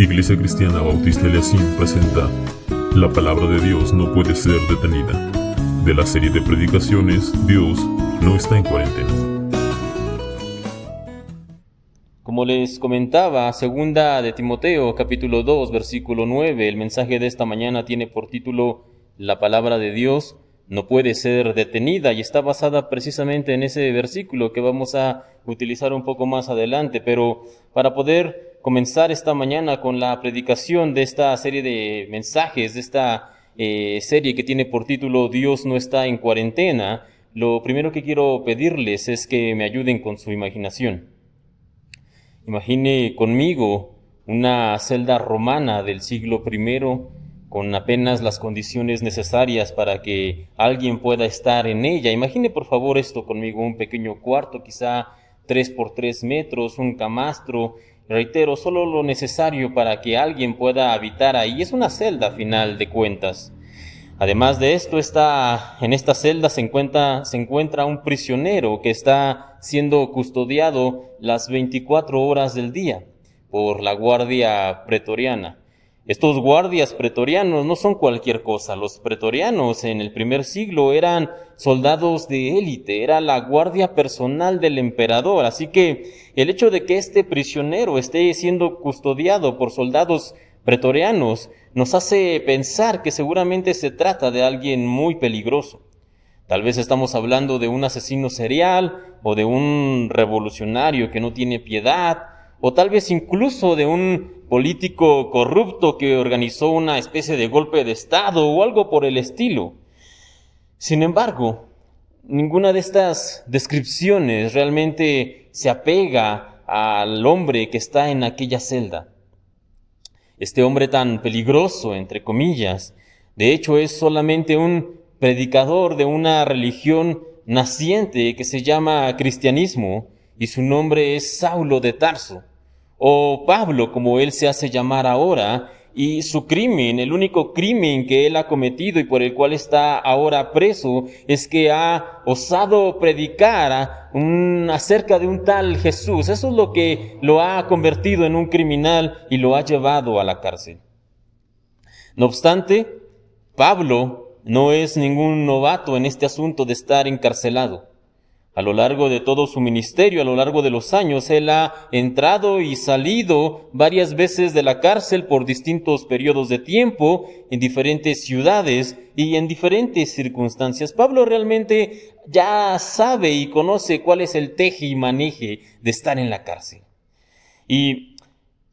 Iglesia Cristiana Bautista Eliasim presenta La palabra de Dios no puede ser detenida. De la serie de predicaciones, Dios no está en cuarentena. Como les comentaba, segunda de Timoteo, capítulo 2, versículo 9, el mensaje de esta mañana tiene por título La palabra de Dios no puede ser detenida y está basada precisamente en ese versículo que vamos a utilizar un poco más adelante, pero para poder comenzar esta mañana con la predicación de esta serie de mensajes, de esta eh, serie que tiene por título Dios no está en cuarentena, lo primero que quiero pedirles es que me ayuden con su imaginación. Imagine conmigo una celda romana del siglo I con apenas las condiciones necesarias para que alguien pueda estar en ella. Imagine por favor esto conmigo, un pequeño cuarto, quizá tres por tres metros, un camastro, reitero, solo lo necesario para que alguien pueda habitar ahí. Es una celda a final de cuentas. Además de esto, está, en esta celda se encuentra, se encuentra un prisionero que está siendo custodiado las 24 horas del día por la guardia pretoriana. Estos guardias pretorianos no son cualquier cosa. Los pretorianos en el primer siglo eran soldados de élite, era la guardia personal del emperador. Así que el hecho de que este prisionero esté siendo custodiado por soldados pretorianos nos hace pensar que seguramente se trata de alguien muy peligroso. Tal vez estamos hablando de un asesino serial o de un revolucionario que no tiene piedad o tal vez incluso de un político corrupto que organizó una especie de golpe de Estado o algo por el estilo. Sin embargo, ninguna de estas descripciones realmente se apega al hombre que está en aquella celda. Este hombre tan peligroso, entre comillas, de hecho es solamente un predicador de una religión naciente que se llama cristianismo y su nombre es Saulo de Tarso o Pablo, como él se hace llamar ahora, y su crimen, el único crimen que él ha cometido y por el cual está ahora preso, es que ha osado predicar acerca de un tal Jesús. Eso es lo que lo ha convertido en un criminal y lo ha llevado a la cárcel. No obstante, Pablo no es ningún novato en este asunto de estar encarcelado. A lo largo de todo su ministerio, a lo largo de los años, él ha entrado y salido varias veces de la cárcel por distintos periodos de tiempo, en diferentes ciudades y en diferentes circunstancias. Pablo realmente ya sabe y conoce cuál es el teje y maneje de estar en la cárcel. Y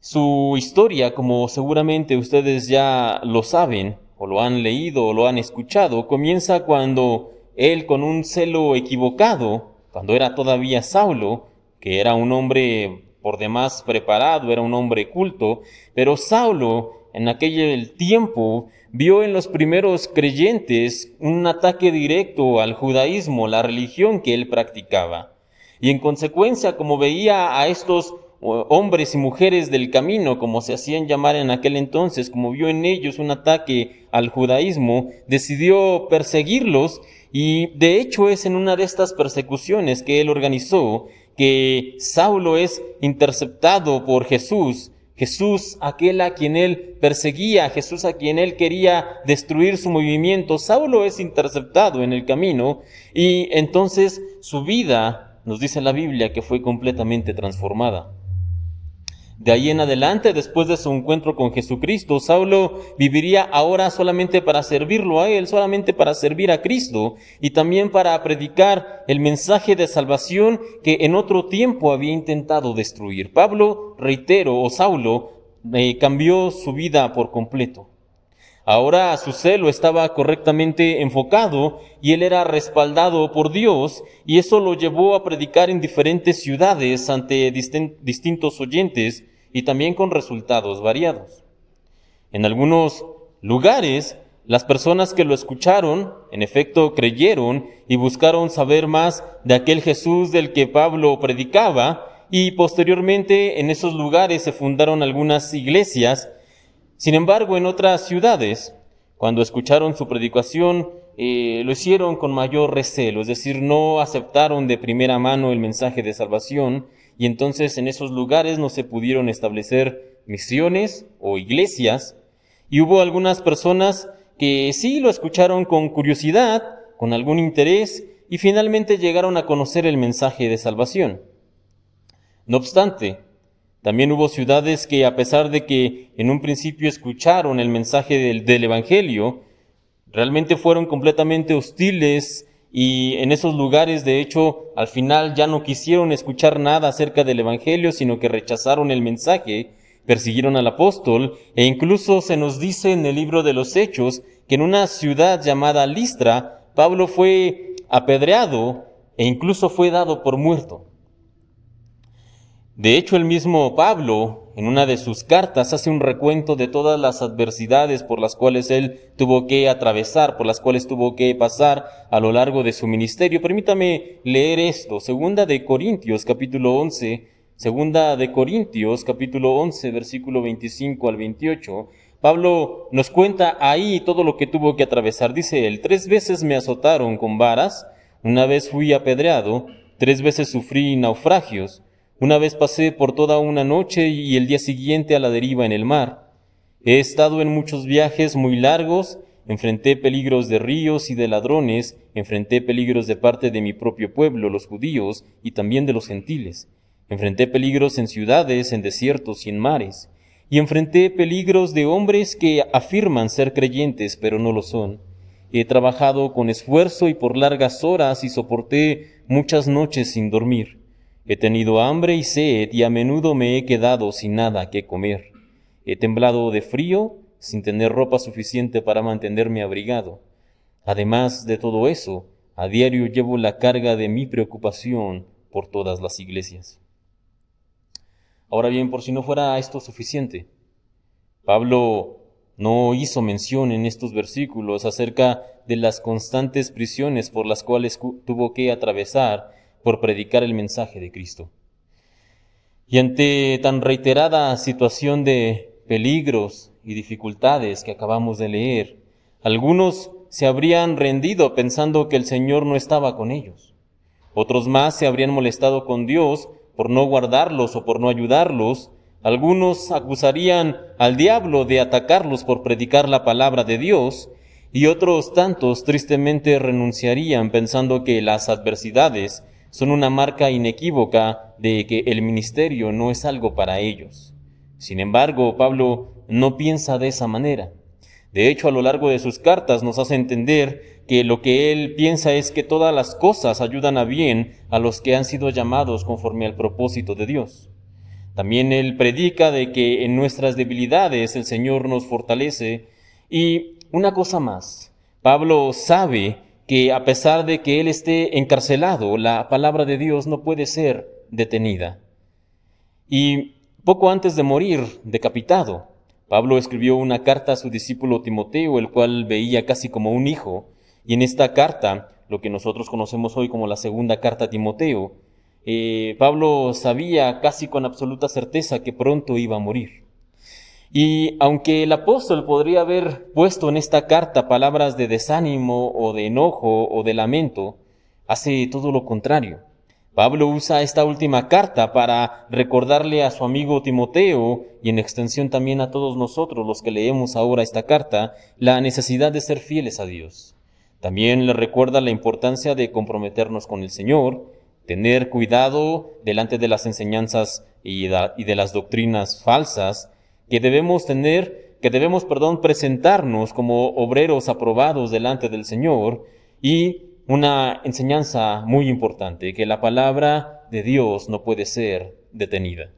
su historia, como seguramente ustedes ya lo saben, o lo han leído o lo han escuchado, comienza cuando él con un celo equivocado cuando era todavía Saulo, que era un hombre por demás preparado, era un hombre culto, pero Saulo en aquel tiempo vio en los primeros creyentes un ataque directo al judaísmo, la religión que él practicaba. Y en consecuencia, como veía a estos hombres y mujeres del camino, como se hacían llamar en aquel entonces, como vio en ellos un ataque al judaísmo, decidió perseguirlos y de hecho es en una de estas persecuciones que él organizó que Saulo es interceptado por Jesús, Jesús aquel a quien él perseguía, Jesús a quien él quería destruir su movimiento, Saulo es interceptado en el camino. Y entonces su vida, nos dice la Biblia, que fue completamente transformada. De ahí en adelante, después de su encuentro con Jesucristo, Saulo viviría ahora solamente para servirlo a Él, solamente para servir a Cristo y también para predicar el mensaje de salvación que en otro tiempo había intentado destruir. Pablo, reitero, o Saulo, eh, cambió su vida por completo. Ahora su celo estaba correctamente enfocado y él era respaldado por Dios y eso lo llevó a predicar en diferentes ciudades ante distintos oyentes y también con resultados variados. En algunos lugares, las personas que lo escucharon, en efecto, creyeron y buscaron saber más de aquel Jesús del que Pablo predicaba y posteriormente en esos lugares se fundaron algunas iglesias sin embargo, en otras ciudades, cuando escucharon su predicación, eh, lo hicieron con mayor recelo, es decir, no aceptaron de primera mano el mensaje de salvación y entonces en esos lugares no se pudieron establecer misiones o iglesias, y hubo algunas personas que sí lo escucharon con curiosidad, con algún interés, y finalmente llegaron a conocer el mensaje de salvación. No obstante, también hubo ciudades que a pesar de que en un principio escucharon el mensaje del, Evangelio, realmente fueron completamente hostiles y en esos lugares de hecho al final ya no quisieron escuchar nada acerca del Evangelio, sino que rechazaron el mensaje, persiguieron al apóstol e incluso se nos dice en el libro de los Hechos que en una ciudad llamada Listra, Pablo fue apedreado e incluso fue dado por muerto. De hecho, el mismo Pablo, en una de sus cartas, hace un recuento de todas las adversidades por las cuales él tuvo que atravesar, por las cuales tuvo que pasar a lo largo de su ministerio. Permítame leer esto, segunda de Corintios capítulo 11, segunda de Corintios capítulo 11, versículo 25 al 28. Pablo nos cuenta ahí todo lo que tuvo que atravesar. Dice él, tres veces me azotaron con varas, una vez fui apedreado, tres veces sufrí naufragios, una vez pasé por toda una noche y el día siguiente a la deriva en el mar. He estado en muchos viajes muy largos, enfrenté peligros de ríos y de ladrones, enfrenté peligros de parte de mi propio pueblo, los judíos, y también de los gentiles. Enfrenté peligros en ciudades, en desiertos y en mares. Y enfrenté peligros de hombres que afirman ser creyentes, pero no lo son. He trabajado con esfuerzo y por largas horas y soporté muchas noches sin dormir. He tenido hambre y sed y a menudo me he quedado sin nada que comer. He temblado de frío sin tener ropa suficiente para mantenerme abrigado. Además de todo eso, a diario llevo la carga de mi preocupación por todas las iglesias. Ahora bien, por si no fuera esto suficiente, Pablo no hizo mención en estos versículos acerca de las constantes prisiones por las cuales tuvo que atravesar por predicar el mensaje de Cristo. Y ante tan reiterada situación de peligros y dificultades que acabamos de leer, algunos se habrían rendido pensando que el Señor no estaba con ellos. Otros más se habrían molestado con Dios por no guardarlos o por no ayudarlos. Algunos acusarían al diablo de atacarlos por predicar la palabra de Dios y otros tantos tristemente renunciarían pensando que las adversidades son una marca inequívoca de que el ministerio no es algo para ellos. Sin embargo, Pablo no piensa de esa manera. De hecho, a lo largo de sus cartas nos hace entender que lo que él piensa es que todas las cosas ayudan a bien a los que han sido llamados conforme al propósito de Dios. También él predica de que en nuestras debilidades el Señor nos fortalece. Y una cosa más, Pablo sabe que a pesar de que él esté encarcelado, la palabra de Dios no puede ser detenida. Y poco antes de morir, decapitado, Pablo escribió una carta a su discípulo Timoteo, el cual veía casi como un hijo, y en esta carta, lo que nosotros conocemos hoy como la segunda carta a Timoteo, eh, Pablo sabía casi con absoluta certeza que pronto iba a morir. Y aunque el apóstol podría haber puesto en esta carta palabras de desánimo o de enojo o de lamento, hace todo lo contrario. Pablo usa esta última carta para recordarle a su amigo Timoteo y en extensión también a todos nosotros los que leemos ahora esta carta la necesidad de ser fieles a Dios. También le recuerda la importancia de comprometernos con el Señor, tener cuidado delante de las enseñanzas y de las doctrinas falsas, que debemos tener, que debemos, perdón, presentarnos como obreros aprobados delante del Señor y una enseñanza muy importante, que la palabra de Dios no puede ser detenida.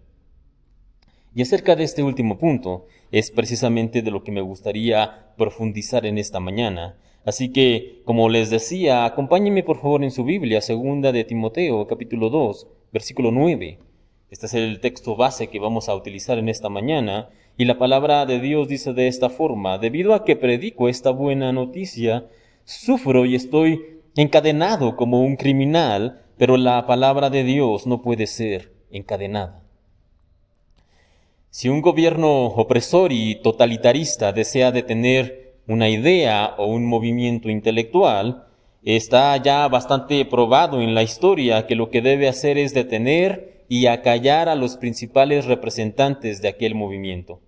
Y acerca de este último punto es precisamente de lo que me gustaría profundizar en esta mañana. Así que, como les decía, acompáñenme por favor en su Biblia, segunda de Timoteo, capítulo 2, versículo 9. Este es el texto base que vamos a utilizar en esta mañana y la palabra de Dios dice de esta forma, debido a que predico esta buena noticia, sufro y estoy encadenado como un criminal, pero la palabra de Dios no puede ser encadenada. Si un gobierno opresor y totalitarista desea detener una idea o un movimiento intelectual, está ya bastante probado en la historia que lo que debe hacer es detener y acallar a los principales representantes de aquel movimiento.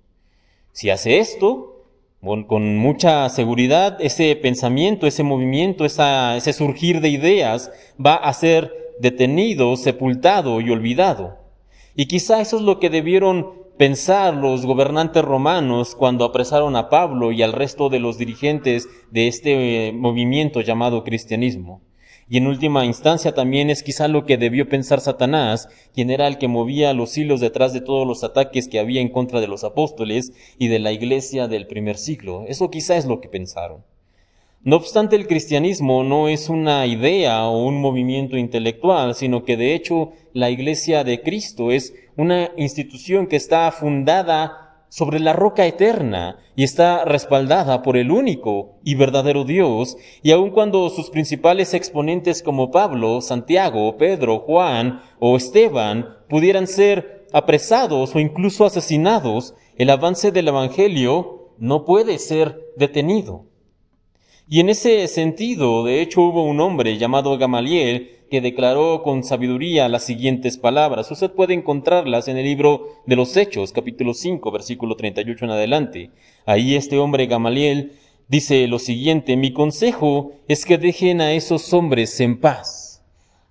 Si hace esto, con mucha seguridad, ese pensamiento, ese movimiento, ese surgir de ideas va a ser detenido, sepultado y olvidado. Y quizá eso es lo que debieron pensar los gobernantes romanos cuando apresaron a Pablo y al resto de los dirigentes de este eh, movimiento llamado cristianismo. Y en última instancia también es quizá lo que debió pensar Satanás, quien era el que movía los hilos detrás de todos los ataques que había en contra de los apóstoles y de la iglesia del primer siglo. Eso quizá es lo que pensaron. No obstante, el cristianismo no es una idea o un movimiento intelectual, sino que de hecho la iglesia de Cristo es una institución que está fundada sobre la roca eterna y está respaldada por el único y verdadero Dios, y aun cuando sus principales exponentes como Pablo, Santiago, Pedro, Juan o Esteban pudieran ser apresados o incluso asesinados, el avance del Evangelio no puede ser detenido. Y en ese sentido, de hecho, hubo un hombre llamado Gamaliel que declaró con sabiduría las siguientes palabras. Usted puede encontrarlas en el libro de los Hechos, capítulo 5, versículo 38 en adelante. Ahí este hombre Gamaliel dice lo siguiente, mi consejo es que dejen a esos hombres en paz.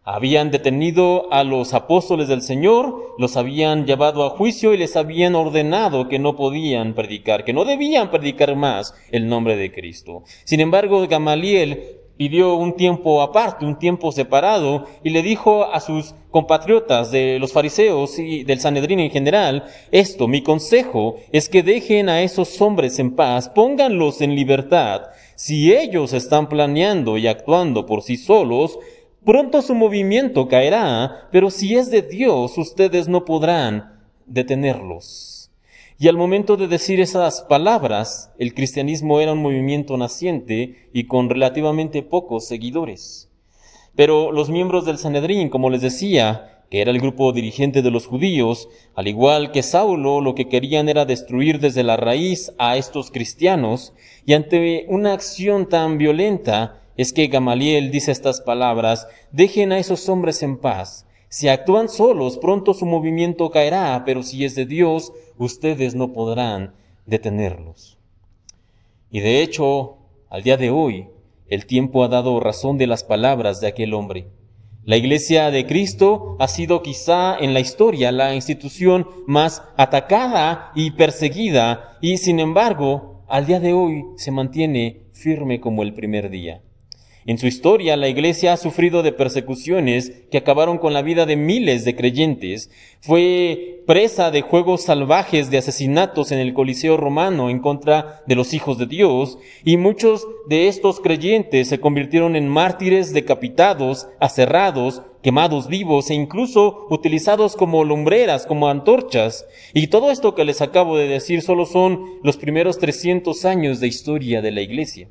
Habían detenido a los apóstoles del Señor, los habían llevado a juicio y les habían ordenado que no podían predicar, que no debían predicar más el nombre de Cristo. Sin embargo, Gamaliel pidió un tiempo aparte, un tiempo separado, y le dijo a sus compatriotas de los fariseos y del Sanedrín en general, esto, mi consejo es que dejen a esos hombres en paz, pónganlos en libertad. Si ellos están planeando y actuando por sí solos, pronto su movimiento caerá, pero si es de Dios, ustedes no podrán detenerlos. Y al momento de decir esas palabras, el cristianismo era un movimiento naciente y con relativamente pocos seguidores. Pero los miembros del Sanedrín, como les decía, que era el grupo dirigente de los judíos, al igual que Saulo, lo que querían era destruir desde la raíz a estos cristianos, y ante una acción tan violenta es que Gamaliel dice estas palabras, dejen a esos hombres en paz, si actúan solos, pronto su movimiento caerá, pero si es de Dios, ustedes no podrán detenerlos. Y de hecho, al día de hoy, el tiempo ha dado razón de las palabras de aquel hombre. La Iglesia de Cristo ha sido quizá en la historia la institución más atacada y perseguida, y sin embargo, al día de hoy se mantiene firme como el primer día. En su historia, la Iglesia ha sufrido de persecuciones que acabaron con la vida de miles de creyentes. Fue presa de juegos salvajes de asesinatos en el Coliseo romano en contra de los hijos de Dios, y muchos de estos creyentes se convirtieron en mártires decapitados, aserrados, quemados vivos e incluso utilizados como lumbreras, como antorchas. Y todo esto que les acabo de decir solo son los primeros 300 años de historia de la Iglesia.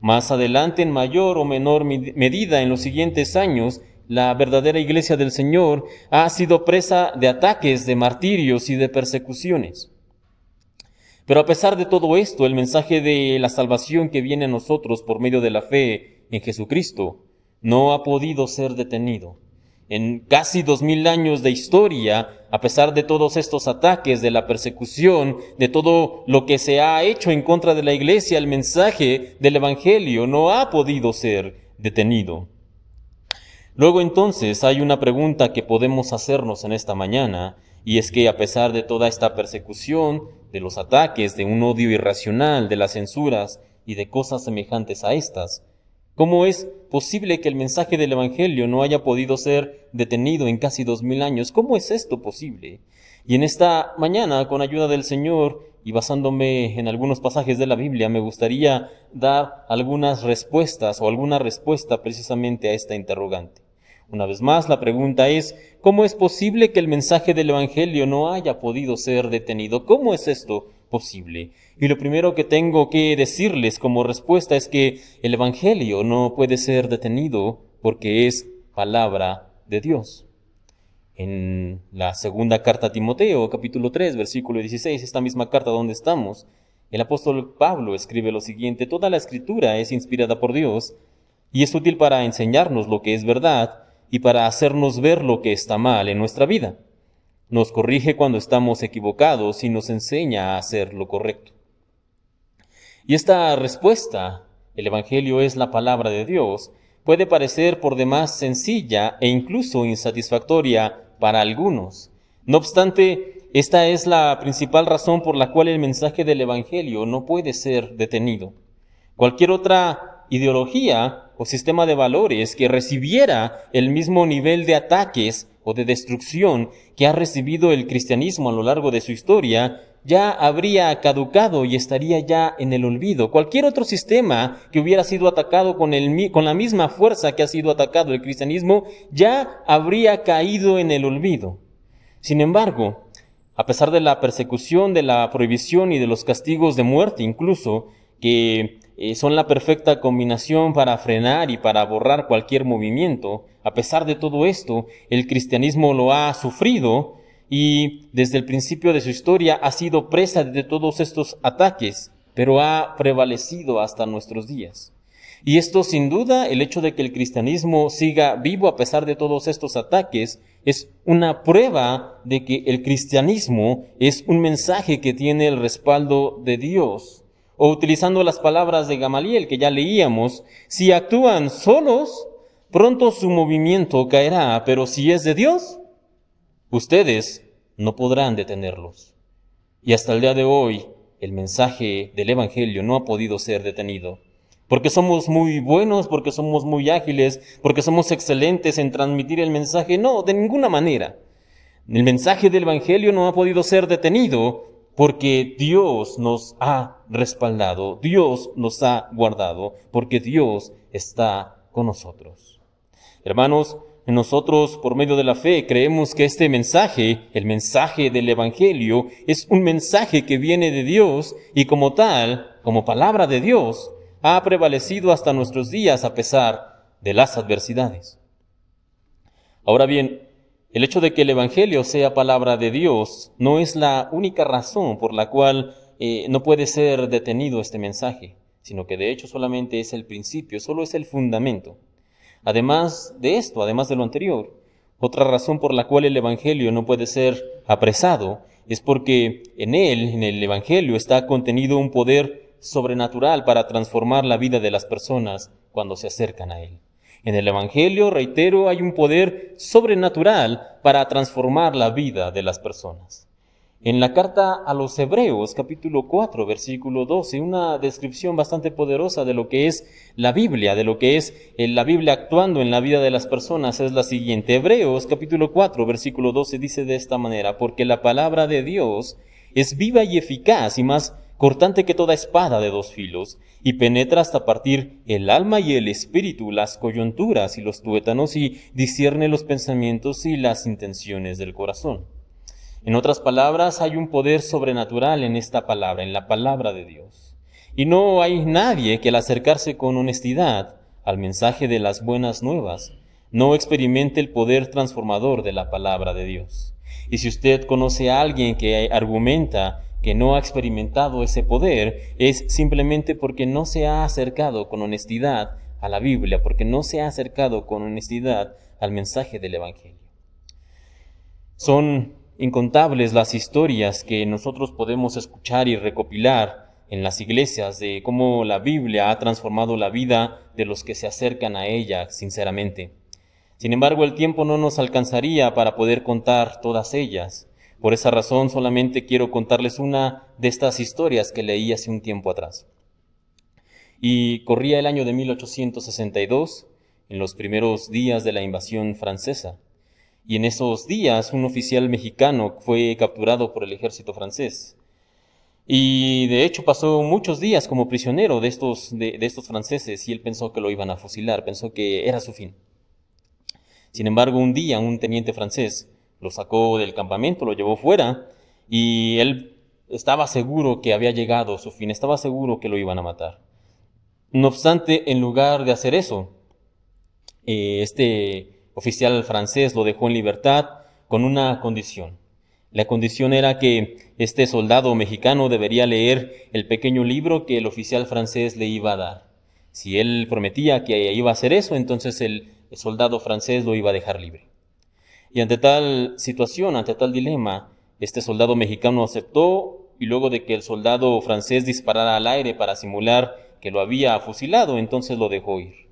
Más adelante, en mayor o menor medida en los siguientes años, la verdadera iglesia del Señor ha sido presa de ataques, de martirios y de persecuciones. Pero a pesar de todo esto, el mensaje de la salvación que viene a nosotros por medio de la fe en Jesucristo no ha podido ser detenido en casi dos mil años de historia, a pesar de todos estos ataques, de la persecución, de todo lo que se ha hecho en contra de la iglesia, el mensaje del Evangelio no ha podido ser detenido. Luego entonces hay una pregunta que podemos hacernos en esta mañana, y es que a pesar de toda esta persecución, de los ataques, de un odio irracional, de las censuras y de cosas semejantes a estas, ¿Cómo es posible que el mensaje del Evangelio no haya podido ser detenido en casi dos mil años? ¿Cómo es esto posible? Y en esta mañana, con ayuda del Señor y basándome en algunos pasajes de la Biblia, me gustaría dar algunas respuestas o alguna respuesta precisamente a esta interrogante. Una vez más, la pregunta es, ¿cómo es posible que el mensaje del Evangelio no haya podido ser detenido? ¿Cómo es esto posible? Y lo primero que tengo que decirles como respuesta es que el Evangelio no puede ser detenido porque es palabra de Dios. En la segunda carta a Timoteo, capítulo 3, versículo 16, esta misma carta donde estamos, el apóstol Pablo escribe lo siguiente, toda la escritura es inspirada por Dios y es útil para enseñarnos lo que es verdad y para hacernos ver lo que está mal en nuestra vida. Nos corrige cuando estamos equivocados y nos enseña a hacer lo correcto. Y esta respuesta, el Evangelio es la palabra de Dios, puede parecer por demás sencilla e incluso insatisfactoria para algunos. No obstante, esta es la principal razón por la cual el mensaje del Evangelio no puede ser detenido. Cualquier otra ideología o sistema de valores que recibiera el mismo nivel de ataques o de destrucción que ha recibido el cristianismo a lo largo de su historia, ya habría caducado y estaría ya en el olvido. Cualquier otro sistema que hubiera sido atacado con, el, con la misma fuerza que ha sido atacado el cristianismo, ya habría caído en el olvido. Sin embargo, a pesar de la persecución, de la prohibición y de los castigos de muerte incluso, que eh, son la perfecta combinación para frenar y para borrar cualquier movimiento, a pesar de todo esto, el cristianismo lo ha sufrido y desde el principio de su historia ha sido presa de todos estos ataques, pero ha prevalecido hasta nuestros días. Y esto sin duda, el hecho de que el cristianismo siga vivo a pesar de todos estos ataques, es una prueba de que el cristianismo es un mensaje que tiene el respaldo de Dios. O utilizando las palabras de Gamaliel que ya leíamos, si actúan solos, pronto su movimiento caerá, pero si es de Dios, Ustedes no podrán detenerlos. Y hasta el día de hoy, el mensaje del Evangelio no ha podido ser detenido. Porque somos muy buenos, porque somos muy ágiles, porque somos excelentes en transmitir el mensaje. No, de ninguna manera. El mensaje del Evangelio no ha podido ser detenido porque Dios nos ha respaldado, Dios nos ha guardado, porque Dios está con nosotros. Hermanos, nosotros, por medio de la fe, creemos que este mensaje, el mensaje del Evangelio, es un mensaje que viene de Dios y como tal, como palabra de Dios, ha prevalecido hasta nuestros días a pesar de las adversidades. Ahora bien, el hecho de que el Evangelio sea palabra de Dios no es la única razón por la cual eh, no puede ser detenido este mensaje, sino que de hecho solamente es el principio, solo es el fundamento. Además de esto, además de lo anterior, otra razón por la cual el Evangelio no puede ser apresado es porque en él, en el Evangelio, está contenido un poder sobrenatural para transformar la vida de las personas cuando se acercan a él. En el Evangelio, reitero, hay un poder sobrenatural para transformar la vida de las personas. En la carta a los Hebreos, capítulo 4, versículo 12, una descripción bastante poderosa de lo que es la Biblia, de lo que es eh, la Biblia actuando en la vida de las personas, es la siguiente. Hebreos, capítulo 4, versículo 12, dice de esta manera, porque la palabra de Dios es viva y eficaz y más cortante que toda espada de dos filos, y penetra hasta partir el alma y el espíritu, las coyunturas y los tuétanos, y discierne los pensamientos y las intenciones del corazón. En otras palabras, hay un poder sobrenatural en esta palabra, en la palabra de Dios. Y no hay nadie que al acercarse con honestidad al mensaje de las buenas nuevas no experimente el poder transformador de la palabra de Dios. Y si usted conoce a alguien que argumenta que no ha experimentado ese poder, es simplemente porque no se ha acercado con honestidad a la Biblia, porque no se ha acercado con honestidad al mensaje del Evangelio. Son incontables las historias que nosotros podemos escuchar y recopilar en las iglesias de cómo la Biblia ha transformado la vida de los que se acercan a ella sinceramente. Sin embargo, el tiempo no nos alcanzaría para poder contar todas ellas. Por esa razón solamente quiero contarles una de estas historias que leí hace un tiempo atrás. Y corría el año de 1862, en los primeros días de la invasión francesa y en esos días un oficial mexicano fue capturado por el ejército francés. Y de hecho pasó muchos días como prisionero de estos, de, estos franceses y él pensó que lo iban a fusilar, pensó que era su fin. Sin embargo, un día un teniente francés lo sacó del campamento, lo llevó fuera y él estaba seguro que había llegado su fin, estaba seguro que lo iban a matar. No obstante, en lugar de hacer eso, eh, este oficial francés lo dejó en libertad con una condición. La condición era que este soldado mexicano debería leer el pequeño libro que el oficial francés le iba a dar. Si él prometía que iba a hacer eso, entonces el soldado francés lo iba a dejar libre. Y ante tal situación, ante tal dilema, este soldado mexicano aceptó y luego de que el soldado francés disparara al aire para simular que lo había fusilado, entonces lo dejó ir.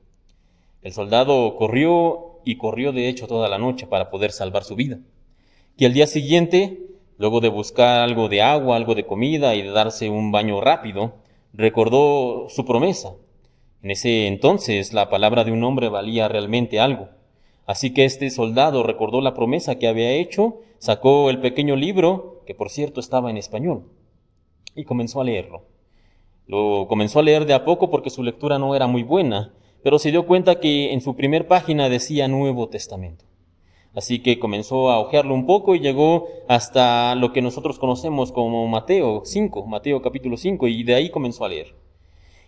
El soldado corrió y corrió de hecho toda la noche para poder salvar su vida. Y al día siguiente, luego de buscar algo de agua, algo de comida y de darse un baño rápido, recordó su promesa. En ese entonces la palabra de un hombre valía realmente algo. Así que este soldado recordó la promesa que había hecho, sacó el pequeño libro, que por cierto estaba en español, y comenzó a leerlo. Lo comenzó a leer de a poco porque su lectura no era muy buena, pero se dio cuenta que en su primer página decía Nuevo Testamento. Así que comenzó a hojearlo un poco y llegó hasta lo que nosotros conocemos como Mateo 5, Mateo capítulo 5, y de ahí comenzó a leer.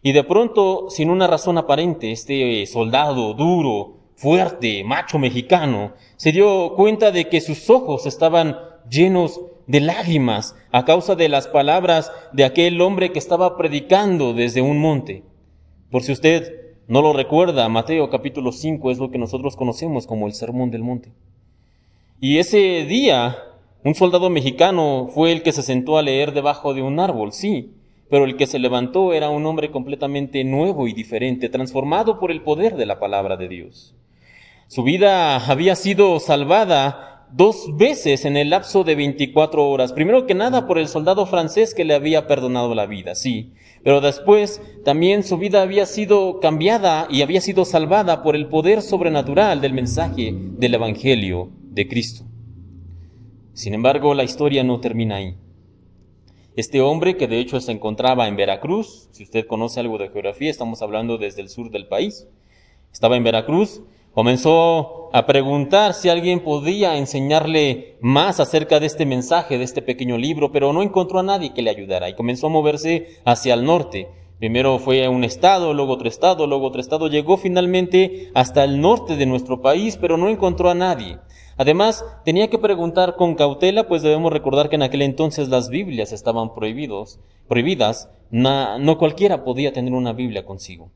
Y de pronto, sin una razón aparente, este soldado duro, fuerte, macho mexicano, se dio cuenta de que sus ojos estaban llenos de lágrimas a causa de las palabras de aquel hombre que estaba predicando desde un monte. Por si usted no lo recuerda, Mateo capítulo 5 es lo que nosotros conocemos como el Sermón del Monte. Y ese día, un soldado mexicano fue el que se sentó a leer debajo de un árbol, sí, pero el que se levantó era un hombre completamente nuevo y diferente, transformado por el poder de la palabra de Dios. Su vida había sido salvada dos veces en el lapso de 24 horas. Primero que nada por el soldado francés que le había perdonado la vida, sí. Pero después también su vida había sido cambiada y había sido salvada por el poder sobrenatural del mensaje del Evangelio de Cristo. Sin embargo, la historia no termina ahí. Este hombre, que de hecho se encontraba en Veracruz, si usted conoce algo de geografía, estamos hablando desde el sur del país, estaba en Veracruz, Comenzó a preguntar si alguien podía enseñarle más acerca de este mensaje, de este pequeño libro, pero no encontró a nadie que le ayudara y comenzó a moverse hacia el norte. Primero fue a un estado, luego otro estado, luego otro estado, llegó finalmente hasta el norte de nuestro país, pero no encontró a nadie. Además, tenía que preguntar con cautela, pues debemos recordar que en aquel entonces las Biblias estaban prohibidos, prohibidas, no cualquiera podía tener una Biblia consigo.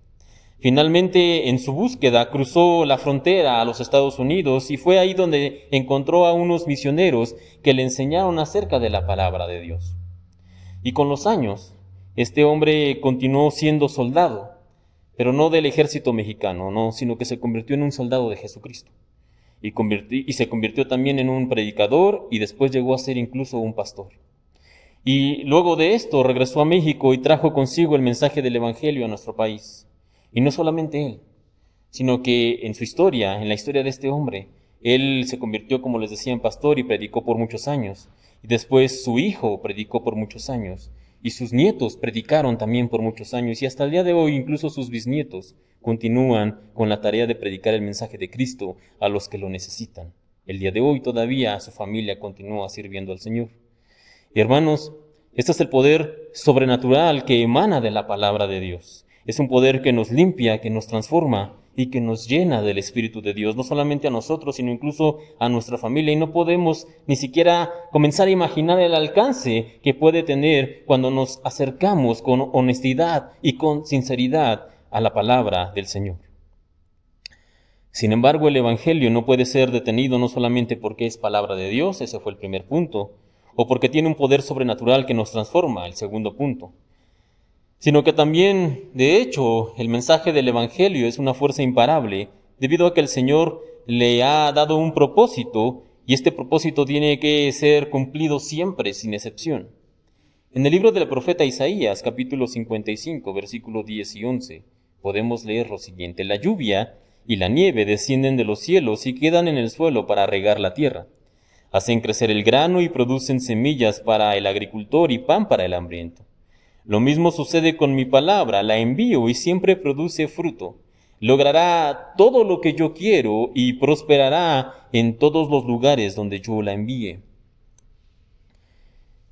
Finalmente, en su búsqueda, cruzó la frontera a los Estados Unidos y fue ahí donde encontró a unos misioneros que le enseñaron acerca de la palabra de Dios. Y con los años, este hombre continuó siendo soldado, pero no del ejército mexicano, no, sino que se convirtió en un soldado de Jesucristo. Y, y se convirtió también en un predicador y después llegó a ser incluso un pastor. Y luego de esto regresó a México y trajo consigo el mensaje del Evangelio a nuestro país. Y no solamente él, sino que en su historia, en la historia de este hombre, él se convirtió, como les decía, en pastor y predicó por muchos años. Y después su hijo predicó por muchos años. Y sus nietos predicaron también por muchos años. Y hasta el día de hoy incluso sus bisnietos continúan con la tarea de predicar el mensaje de Cristo a los que lo necesitan. El día de hoy todavía su familia continúa sirviendo al Señor. Y hermanos, este es el poder sobrenatural que emana de la palabra de Dios. Es un poder que nos limpia, que nos transforma y que nos llena del Espíritu de Dios, no solamente a nosotros, sino incluso a nuestra familia. Y no podemos ni siquiera comenzar a imaginar el alcance que puede tener cuando nos acercamos con honestidad y con sinceridad a la palabra del Señor. Sin embargo, el Evangelio no puede ser detenido no solamente porque es palabra de Dios, ese fue el primer punto, o porque tiene un poder sobrenatural que nos transforma, el segundo punto sino que también, de hecho, el mensaje del Evangelio es una fuerza imparable, debido a que el Señor le ha dado un propósito y este propósito tiene que ser cumplido siempre, sin excepción. En el libro del profeta Isaías, capítulo 55, versículos 10 y 11, podemos leer lo siguiente, la lluvia y la nieve descienden de los cielos y quedan en el suelo para regar la tierra. Hacen crecer el grano y producen semillas para el agricultor y pan para el hambriento. Lo mismo sucede con mi palabra, la envío y siempre produce fruto. Logrará todo lo que yo quiero y prosperará en todos los lugares donde yo la envíe.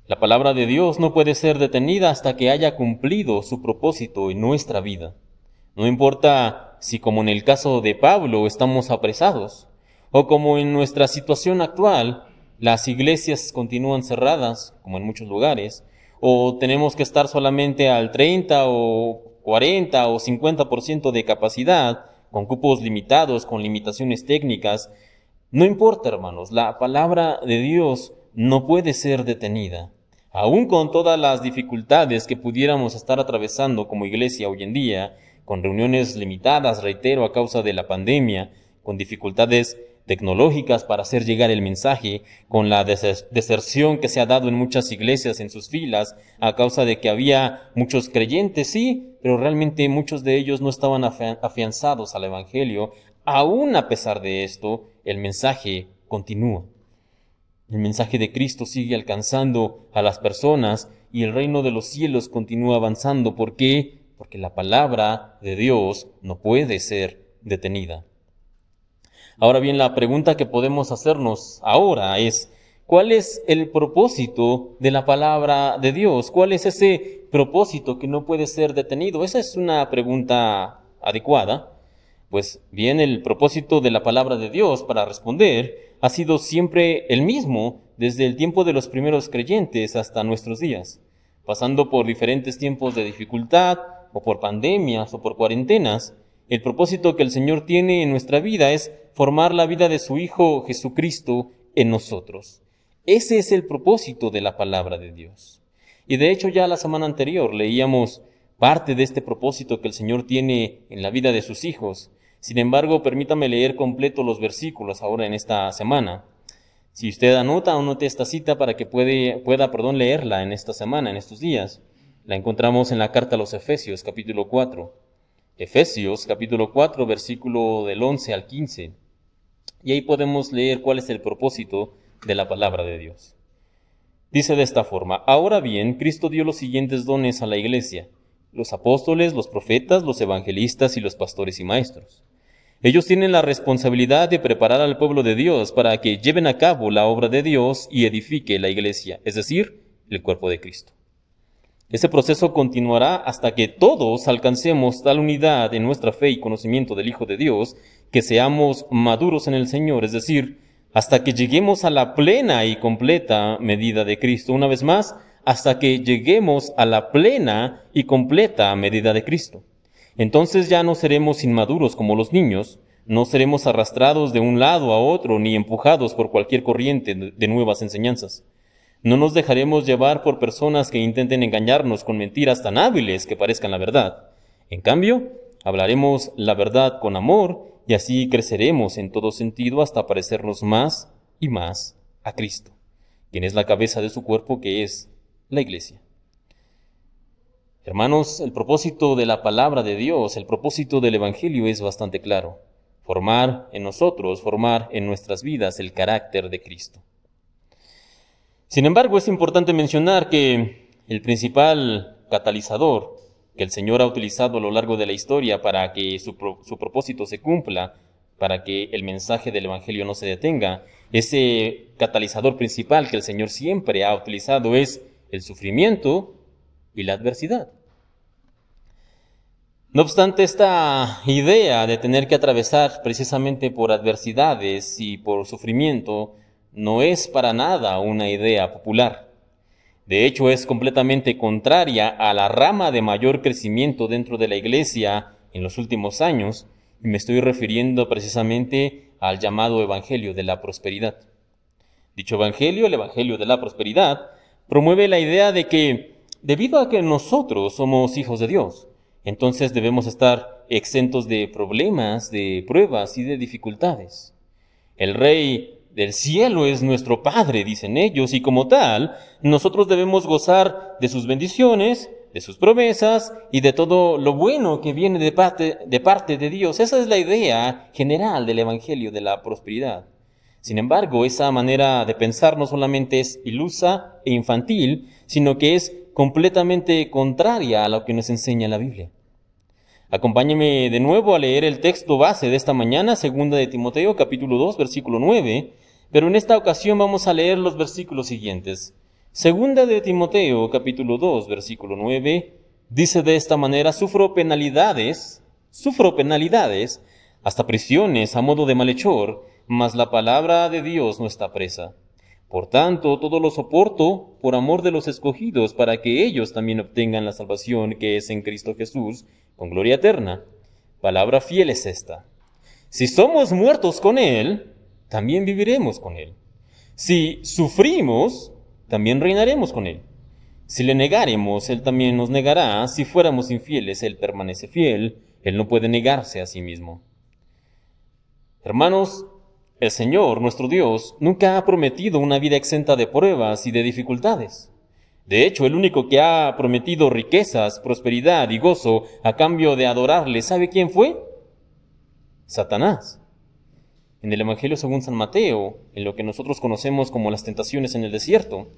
La palabra de Dios no puede ser detenida hasta que haya cumplido su propósito en nuestra vida. No importa si como en el caso de Pablo estamos apresados, o como en nuestra situación actual las iglesias continúan cerradas, como en muchos lugares, o tenemos que estar solamente al 30 o 40 o 50% de capacidad, con cupos limitados, con limitaciones técnicas. No importa, hermanos, la palabra de Dios no puede ser detenida. Aún con todas las dificultades que pudiéramos estar atravesando como iglesia hoy en día, con reuniones limitadas, reitero, a causa de la pandemia, con dificultades tecnológicas para hacer llegar el mensaje, con la deserción que se ha dado en muchas iglesias en sus filas a causa de que había muchos creyentes, sí, pero realmente muchos de ellos no estaban afianzados al Evangelio. Aún a pesar de esto, el mensaje continúa. El mensaje de Cristo sigue alcanzando a las personas y el reino de los cielos continúa avanzando. ¿Por qué? Porque la palabra de Dios no puede ser detenida. Ahora bien, la pregunta que podemos hacernos ahora es, ¿cuál es el propósito de la palabra de Dios? ¿Cuál es ese propósito que no puede ser detenido? Esa es una pregunta adecuada. Pues bien, el propósito de la palabra de Dios para responder ha sido siempre el mismo desde el tiempo de los primeros creyentes hasta nuestros días, pasando por diferentes tiempos de dificultad o por pandemias o por cuarentenas. El propósito que el Señor tiene en nuestra vida es formar la vida de su Hijo Jesucristo en nosotros. Ese es el propósito de la palabra de Dios. Y de hecho ya la semana anterior leíamos parte de este propósito que el Señor tiene en la vida de sus hijos. Sin embargo, permítame leer completo los versículos ahora en esta semana. Si usted anota o note esta cita para que puede, pueda perdón, leerla en esta semana, en estos días, la encontramos en la carta a los Efesios, capítulo 4. Efesios, capítulo 4, versículo del 11 al 15. Y ahí podemos leer cuál es el propósito de la palabra de Dios. Dice de esta forma, ahora bien, Cristo dio los siguientes dones a la iglesia, los apóstoles, los profetas, los evangelistas y los pastores y maestros. Ellos tienen la responsabilidad de preparar al pueblo de Dios para que lleven a cabo la obra de Dios y edifique la iglesia, es decir, el cuerpo de Cristo. Ese proceso continuará hasta que todos alcancemos tal unidad en nuestra fe y conocimiento del Hijo de Dios que seamos maduros en el Señor, es decir, hasta que lleguemos a la plena y completa medida de Cristo. Una vez más, hasta que lleguemos a la plena y completa medida de Cristo. Entonces ya no seremos inmaduros como los niños, no seremos arrastrados de un lado a otro ni empujados por cualquier corriente de nuevas enseñanzas. No nos dejaremos llevar por personas que intenten engañarnos con mentiras tan hábiles que parezcan la verdad. En cambio, hablaremos la verdad con amor y así creceremos en todo sentido hasta parecernos más y más a Cristo, quien es la cabeza de su cuerpo que es la iglesia. Hermanos, el propósito de la palabra de Dios, el propósito del Evangelio es bastante claro. Formar en nosotros, formar en nuestras vidas el carácter de Cristo. Sin embargo, es importante mencionar que el principal catalizador que el Señor ha utilizado a lo largo de la historia para que su, propósito se cumpla, para que el mensaje del Evangelio no se detenga. Ese catalizador principal que el Señor siempre ha utilizado es el sufrimiento y la adversidad. No obstante, esta idea de tener que atravesar precisamente por adversidades y por sufrimiento no es para nada una idea popular. De hecho, es completamente contraria a la rama de mayor crecimiento dentro de la Iglesia en los últimos años, y me estoy refiriendo precisamente al llamado Evangelio de la Prosperidad. Dicho Evangelio, el Evangelio de la Prosperidad, promueve la idea de que, debido a que nosotros somos hijos de Dios, entonces debemos estar exentos de problemas, de pruebas y de dificultades. El rey del cielo es nuestro Padre, dicen ellos, y como tal, nosotros debemos gozar de sus bendiciones, de sus promesas y de todo lo bueno que viene de parte, de parte de Dios. Esa es la idea general del Evangelio de la prosperidad. Sin embargo, esa manera de pensar no solamente es ilusa e infantil, sino que es completamente contraria a lo que nos enseña la Biblia. Acompáñeme de nuevo a leer el texto base de esta mañana, segunda de Timoteo, capítulo 2, versículo 9, pero en esta ocasión vamos a leer los versículos siguientes. Segunda de Timoteo, capítulo 2, versículo 9, dice de esta manera, sufro penalidades, sufro penalidades, hasta prisiones a modo de malhechor, mas la palabra de Dios no está presa. Por tanto, todo lo soporto por amor de los escogidos, para que ellos también obtengan la salvación que es en Cristo Jesús, con gloria eterna. Palabra fiel es esta. Si somos muertos con Él, también viviremos con Él. Si sufrimos, también reinaremos con Él. Si le negaremos, Él también nos negará. Si fuéramos infieles, Él permanece fiel. Él no puede negarse a sí mismo. Hermanos, el Señor, nuestro Dios, nunca ha prometido una vida exenta de pruebas y de dificultades. De hecho, el único que ha prometido riquezas, prosperidad y gozo a cambio de adorarle, ¿sabe quién fue? Satanás. En el Evangelio según San Mateo, en lo que nosotros conocemos como las tentaciones en el desierto,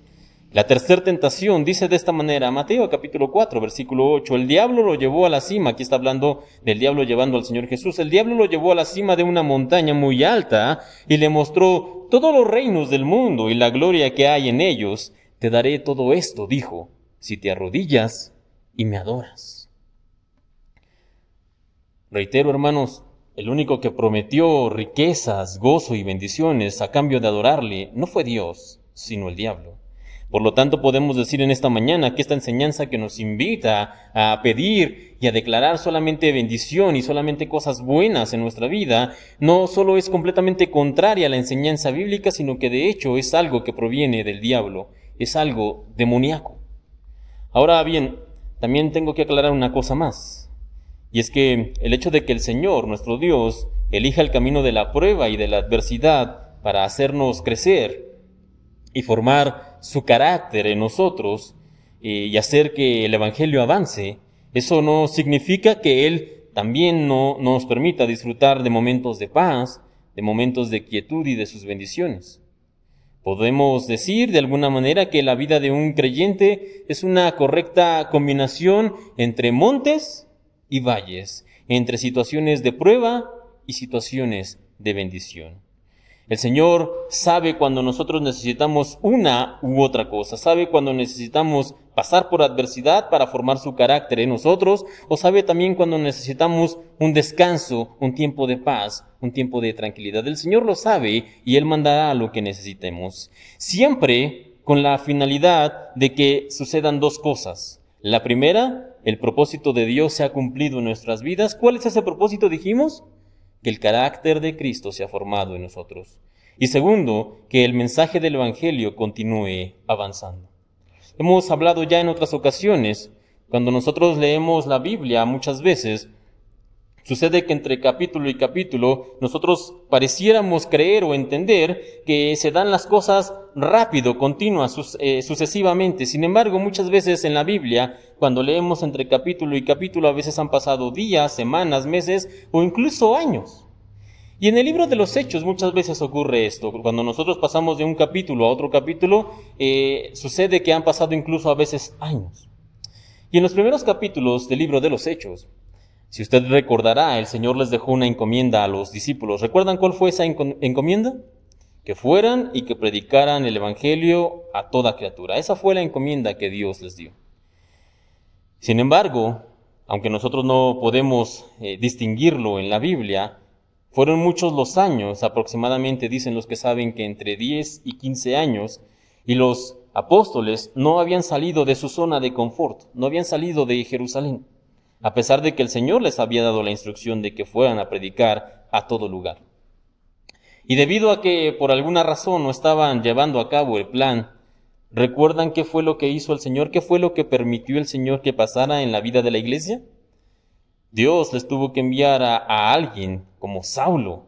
la tercera tentación dice de esta manera, Mateo capítulo 4, versículo 8, el diablo lo llevó a la cima, aquí está hablando del diablo llevando al Señor Jesús, el diablo lo llevó a la cima de una montaña muy alta y le mostró todos los reinos del mundo y la gloria que hay en ellos. Te daré todo esto, dijo, si te arrodillas y me adoras. Reitero, hermanos, el único que prometió riquezas, gozo y bendiciones a cambio de adorarle no fue Dios, sino el diablo. Por lo tanto, podemos decir en esta mañana que esta enseñanza que nos invita a pedir y a declarar solamente bendición y solamente cosas buenas en nuestra vida, no solo es completamente contraria a la enseñanza bíblica, sino que de hecho es algo que proviene del diablo, es algo demoníaco. Ahora bien, también tengo que aclarar una cosa más, y es que el hecho de que el Señor, nuestro Dios, elija el camino de la prueba y de la adversidad para hacernos crecer, y formar su carácter en nosotros eh, y hacer que el Evangelio avance, eso no significa que Él también no nos permita disfrutar de momentos de paz, de momentos de quietud y de sus bendiciones. Podemos decir de alguna manera que la vida de un creyente es una correcta combinación entre montes y valles, entre situaciones de prueba y situaciones de bendición. El Señor sabe cuando nosotros necesitamos una u otra cosa, sabe cuando necesitamos pasar por adversidad para formar su carácter en nosotros, o sabe también cuando necesitamos un descanso, un tiempo de paz, un tiempo de tranquilidad. El Señor lo sabe y Él mandará lo que necesitemos. Siempre con la finalidad de que sucedan dos cosas. La primera, el propósito de Dios se ha cumplido en nuestras vidas. ¿Cuál es ese propósito, dijimos? que el carácter de Cristo se ha formado en nosotros. Y segundo, que el mensaje del Evangelio continúe avanzando. Hemos hablado ya en otras ocasiones, cuando nosotros leemos la Biblia muchas veces, Sucede que entre capítulo y capítulo nosotros pareciéramos creer o entender que se dan las cosas rápido, continuas, eh, sucesivamente. Sin embargo, muchas veces en la Biblia, cuando leemos entre capítulo y capítulo, a veces han pasado días, semanas, meses o incluso años. Y en el libro de los Hechos muchas veces ocurre esto. Cuando nosotros pasamos de un capítulo a otro capítulo, eh, sucede que han pasado incluso a veces años. Y en los primeros capítulos del libro de los Hechos, si usted recordará, el Señor les dejó una encomienda a los discípulos. ¿Recuerdan cuál fue esa encomienda? Que fueran y que predicaran el Evangelio a toda criatura. Esa fue la encomienda que Dios les dio. Sin embargo, aunque nosotros no podemos eh, distinguirlo en la Biblia, fueron muchos los años, aproximadamente dicen los que saben que entre 10 y 15 años, y los apóstoles no habían salido de su zona de confort, no habían salido de Jerusalén a pesar de que el Señor les había dado la instrucción de que fueran a predicar a todo lugar. Y debido a que por alguna razón no estaban llevando a cabo el plan, ¿recuerdan qué fue lo que hizo el Señor? ¿Qué fue lo que permitió el Señor que pasara en la vida de la iglesia? Dios les tuvo que enviar a, a alguien como Saulo,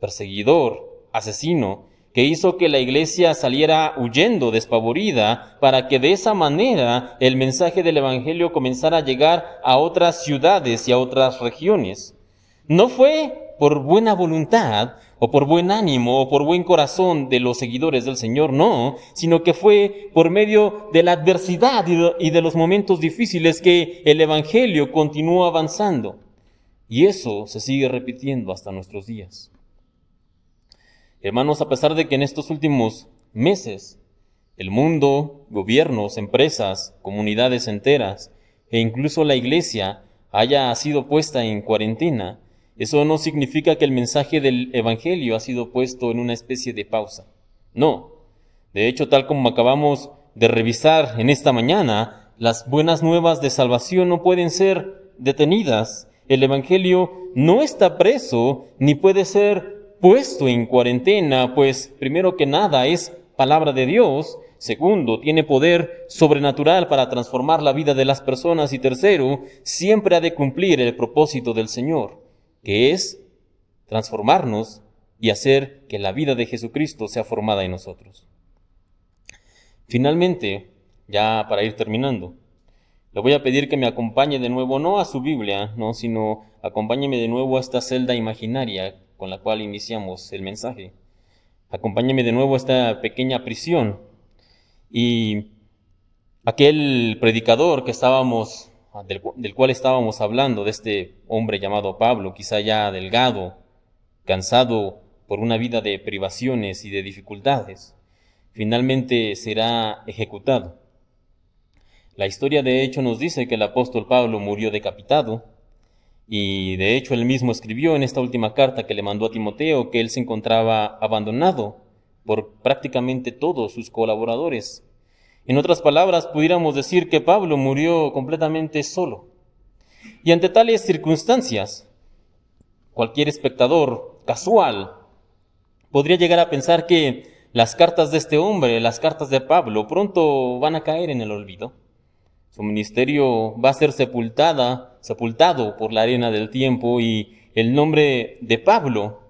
perseguidor, asesino, que hizo que la iglesia saliera huyendo despavorida para que de esa manera el mensaje del Evangelio comenzara a llegar a otras ciudades y a otras regiones. No fue por buena voluntad o por buen ánimo o por buen corazón de los seguidores del Señor, no, sino que fue por medio de la adversidad y de los momentos difíciles que el Evangelio continuó avanzando. Y eso se sigue repitiendo hasta nuestros días. Hermanos, a pesar de que en estos últimos meses el mundo, gobiernos, empresas, comunidades enteras e incluso la iglesia haya sido puesta en cuarentena, eso no significa que el mensaje del Evangelio ha sido puesto en una especie de pausa. No. De hecho, tal como acabamos de revisar en esta mañana, las buenas nuevas de salvación no pueden ser detenidas el Evangelio no está preso ni puede ser puesto en cuarentena, pues primero que nada es palabra de Dios, segundo, tiene poder sobrenatural para transformar la vida de las personas y tercero, siempre ha de cumplir el propósito del Señor, que es transformarnos y hacer que la vida de Jesucristo sea formada en nosotros. Finalmente, ya para ir terminando, le voy a pedir que me acompañe de nuevo, no a su Biblia, no, sino acompáñeme de nuevo a esta celda imaginaria con la cual iniciamos el mensaje. Acompáñeme de nuevo a esta pequeña prisión. Y aquel predicador que estábamos, del, del cual estábamos hablando, de este hombre llamado Pablo, quizá ya delgado, cansado por una vida de privaciones y de dificultades, finalmente será ejecutado. La historia de hecho nos dice que el apóstol Pablo murió decapitado y de hecho él mismo escribió en esta última carta que le mandó a Timoteo que él se encontraba abandonado por prácticamente todos sus colaboradores. En otras palabras, pudiéramos decir que Pablo murió completamente solo. Y ante tales circunstancias, cualquier espectador casual podría llegar a pensar que las cartas de este hombre, las cartas de Pablo, pronto van a caer en el olvido. Su ministerio va a ser sepultada, sepultado por la arena del tiempo y el nombre de Pablo,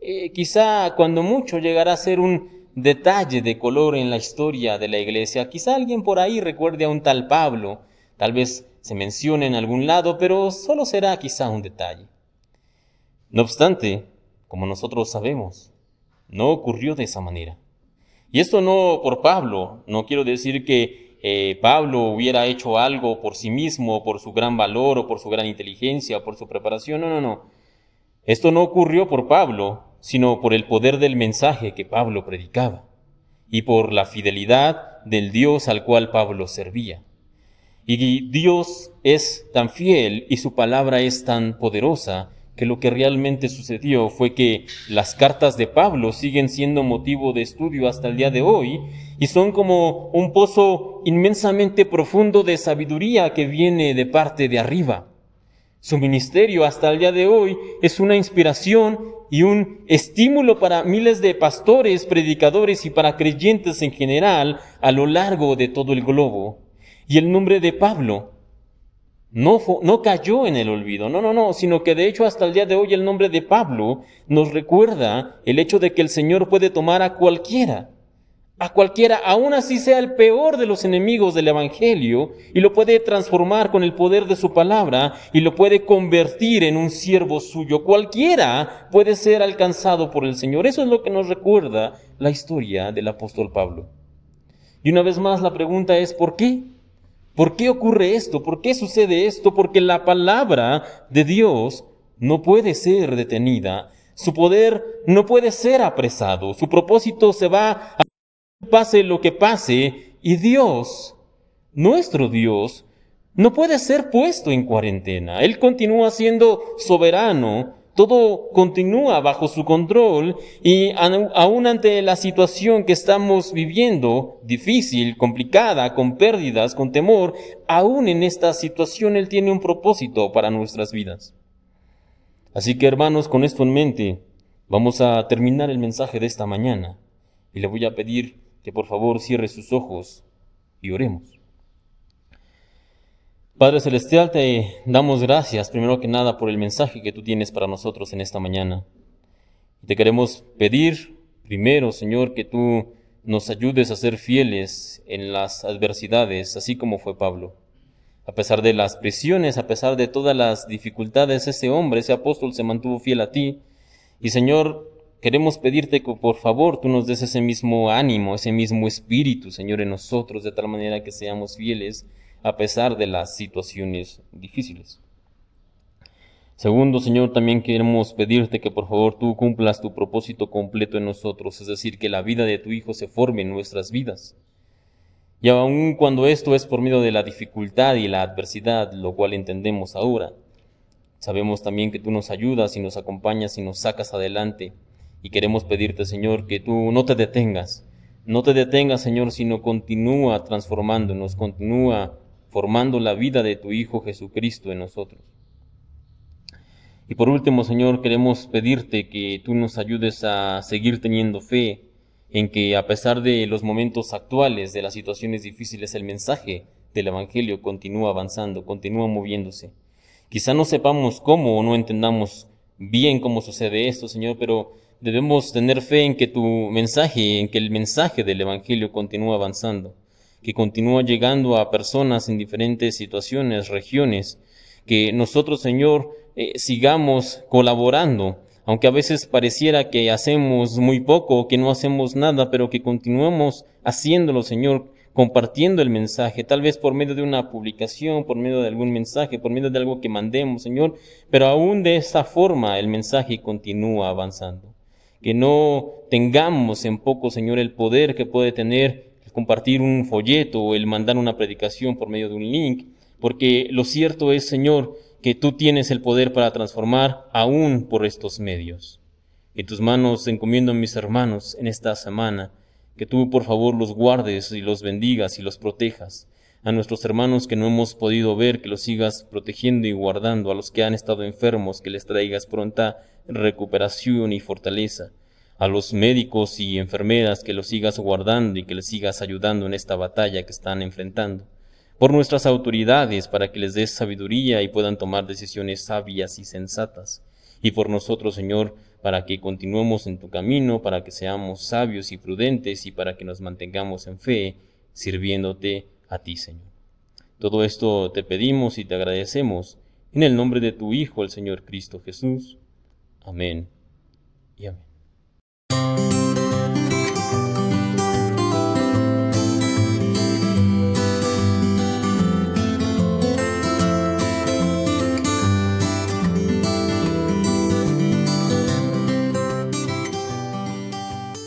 eh, quizá cuando mucho llegará a ser un detalle de color en la historia de la iglesia. Quizá alguien por ahí recuerde a un tal Pablo, tal vez se mencione en algún lado, pero solo será quizá un detalle. No obstante, como nosotros sabemos, no ocurrió de esa manera. Y esto no por Pablo, no quiero decir que eh, Pablo hubiera hecho algo por sí mismo, por su gran valor o por su gran inteligencia, por su preparación. No, no, no. Esto no ocurrió por Pablo, sino por el poder del mensaje que Pablo predicaba y por la fidelidad del Dios al cual Pablo servía. Y Dios es tan fiel y su palabra es tan poderosa que lo que realmente sucedió fue que las cartas de Pablo siguen siendo motivo de estudio hasta el día de hoy y son como un pozo inmensamente profundo de sabiduría que viene de parte de arriba. Su ministerio hasta el día de hoy es una inspiración y un estímulo para miles de pastores, predicadores y para creyentes en general a lo largo de todo el globo. Y el nombre de Pablo no, no cayó en el olvido, no, no, no, sino que de hecho hasta el día de hoy el nombre de Pablo nos recuerda el hecho de que el Señor puede tomar a cualquiera, a cualquiera, aun así sea el peor de los enemigos del Evangelio, y lo puede transformar con el poder de su palabra y lo puede convertir en un siervo suyo. Cualquiera puede ser alcanzado por el Señor. Eso es lo que nos recuerda la historia del apóstol Pablo. Y una vez más la pregunta es, ¿por qué? ¿Por qué ocurre esto? ¿Por qué sucede esto? Porque la palabra de Dios no puede ser detenida. Su poder no puede ser apresado. Su propósito se va a pase lo que pase. Y Dios, nuestro Dios, no puede ser puesto en cuarentena. Él continúa siendo soberano, todo continúa bajo su control y aún ante la situación que estamos viviendo, difícil, complicada, con pérdidas, con temor, aún en esta situación Él tiene un propósito para nuestras vidas. Así que hermanos, con esto en mente, vamos a terminar el mensaje de esta mañana y le voy a pedir que por favor cierre sus ojos y oremos. Padre Celestial, te damos gracias primero que nada por el mensaje que tú tienes para nosotros en esta mañana. Te queremos pedir primero, Señor, que tú nos ayudes a ser fieles en las adversidades, así como fue Pablo. A pesar de las prisiones, a pesar de todas las dificultades, ese hombre, ese apóstol se mantuvo fiel a ti. Y Señor, queremos pedirte que por favor tú nos des ese mismo ánimo, ese mismo espíritu, Señor, en nosotros, de tal manera que seamos fieles a pesar de las situaciones difíciles. Segundo, Señor, también queremos pedirte que por favor tú cumplas tu propósito completo en nosotros, es decir, que la vida de tu Hijo se forme en nuestras vidas. Y aun cuando esto es por medio de la dificultad y la adversidad, lo cual entendemos ahora, sabemos también que tú nos ayudas y nos acompañas y nos sacas adelante. Y queremos pedirte, Señor, que tú no te detengas, no te detengas, Señor, sino continúa transformándonos, continúa formando la vida de tu Hijo Jesucristo en nosotros. Y por último, Señor, queremos pedirte que tú nos ayudes a seguir teniendo fe en que a pesar de los momentos actuales, de las situaciones difíciles, el mensaje del Evangelio continúa avanzando, continúa moviéndose. Quizá no sepamos cómo o no entendamos bien cómo sucede esto, Señor, pero debemos tener fe en que tu mensaje, en que el mensaje del Evangelio continúa avanzando, que continúa llegando a personas en diferentes situaciones, regiones, que nosotros, Señor, eh, sigamos colaborando, aunque a veces pareciera que hacemos muy poco, que no hacemos nada, pero que continuemos haciéndolo, Señor, compartiendo el mensaje, tal vez por medio de una publicación, por medio de algún mensaje, por medio de algo que mandemos, Señor, pero aún de esa forma el mensaje continúa avanzando. Que no tengamos en poco, Señor, el poder que puede tener compartir un folleto o el mandar una predicación por medio de un link, porque lo cierto es, Señor, que tú tienes el poder para transformar aún por estos medios. En tus manos encomiendo a mis hermanos en esta semana, que tú por favor los guardes y los bendigas y los protejas. A nuestros hermanos que no hemos podido ver, que los sigas protegiendo y guardando. A los que han estado enfermos, que les traigas pronta recuperación y fortaleza. A los médicos y enfermeras, que los sigas guardando y que les sigas ayudando en esta batalla que están enfrentando. Por nuestras autoridades, para que les des sabiduría y puedan tomar decisiones sabias y sensatas. Y por nosotros, Señor, para que continuemos en tu camino, para que seamos sabios y prudentes y para que nos mantengamos en fe, sirviéndote a ti, Señor. Todo esto te pedimos y te agradecemos en el nombre de tu Hijo, el Señor Cristo Jesús. Amén y amén.